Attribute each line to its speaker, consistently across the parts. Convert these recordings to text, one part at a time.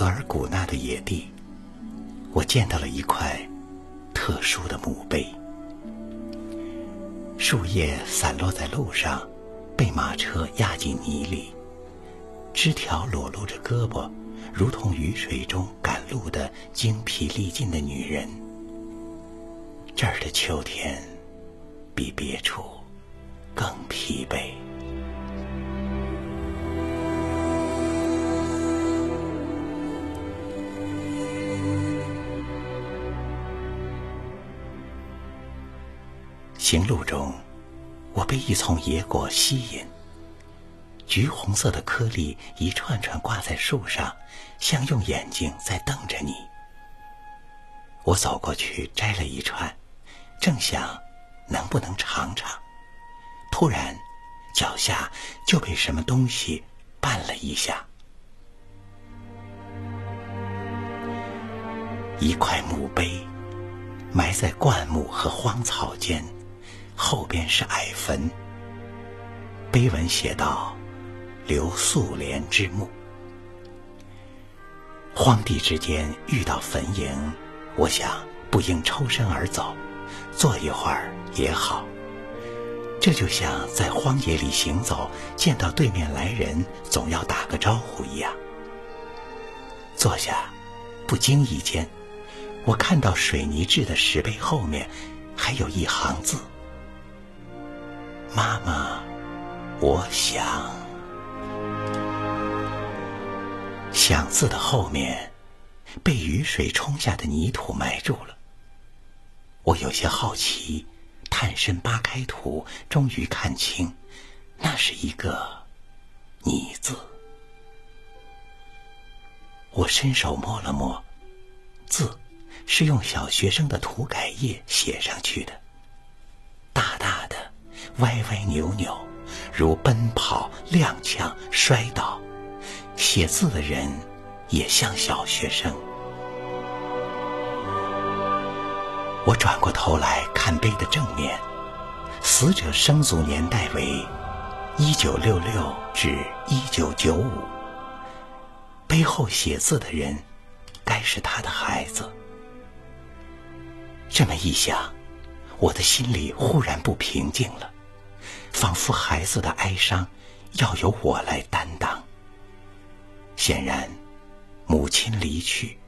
Speaker 1: 额尔古纳的野地，我见到了一块特殊的墓碑。树叶散落在路上，被马车压进泥里；枝条裸露着胳膊，如同雨水中赶路的精疲力尽的女人。这儿的秋天比别处更疲惫。行路中，我被一丛野果吸引。橘红色的颗粒一串串挂在树上，像用眼睛在瞪着你。我走过去摘了一串，正想能不能尝尝，突然脚下就被什么东西绊了一下。一块墓碑，埋在灌木和荒草间。后边是矮坟，碑文写道：“刘素莲之墓。”荒地之间遇到坟茔，我想不应抽身而走，坐一会儿也好。这就像在荒野里行走，见到对面来人，总要打个招呼一样。坐下，不经意间，我看到水泥制的石碑后面还有一行字。妈妈，我想。想字的后面，被雨水冲下的泥土埋住了。我有些好奇，探身扒开土，终于看清，那是一个“你”字。我伸手摸了摸，字是用小学生的涂改液写上去，的。歪歪扭扭，如奔跑、踉跄、摔倒。写字的人也像小学生。我转过头来看碑的正面，死者生卒年代为一九六六至一九九五。碑后写字的人，该是他的孩子。这么一想，我的心里忽然不平静了。仿佛孩子的哀伤要由我来担当。显然，母亲离去，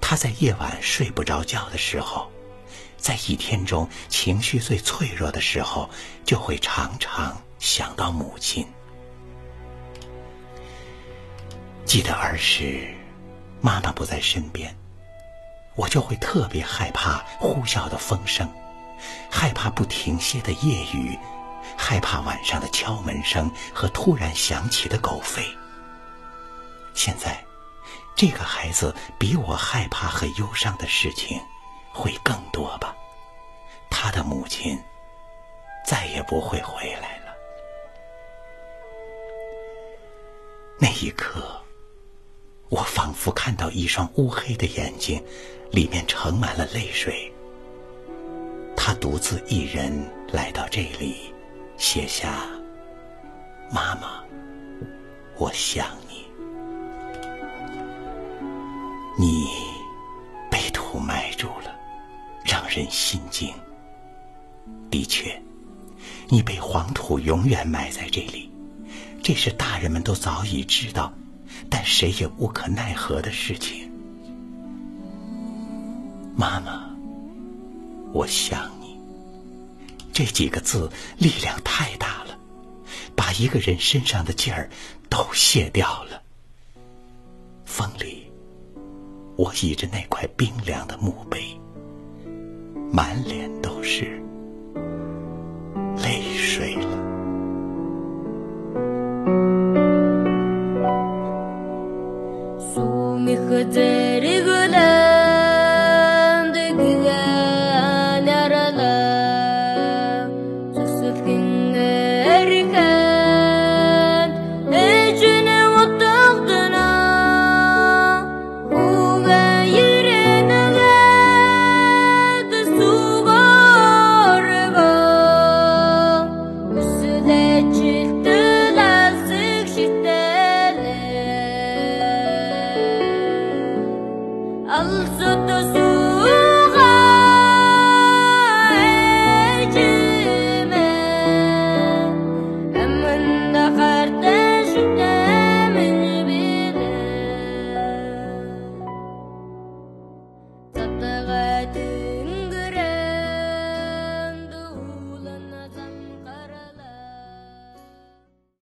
Speaker 1: 他在夜晚睡不着觉的时候，在一天中情绪最脆弱的时候，就会常常想到母亲。记得儿时，妈妈不在身边，我就会特别害怕呼啸的风声，害怕不停歇的夜雨。害怕晚上的敲门声和突然响起的狗吠。现在，这个孩子比我害怕和忧伤的事情会更多吧？他的母亲再也不会回来了。那一刻，我仿佛看到一双乌黑的眼睛，里面盛满了泪水。他独自一人来到这里。写下，妈妈，我想你。你被土埋住了，让人心惊。的确，你被黄土永远埋在这里，这是大人们都早已知道，但谁也无可奈何的事情。妈妈，我想。这几个字力量太大了，把一个人身上的劲儿都卸掉了。风里，我倚着那块冰凉的墓碑，满脸都是泪水了。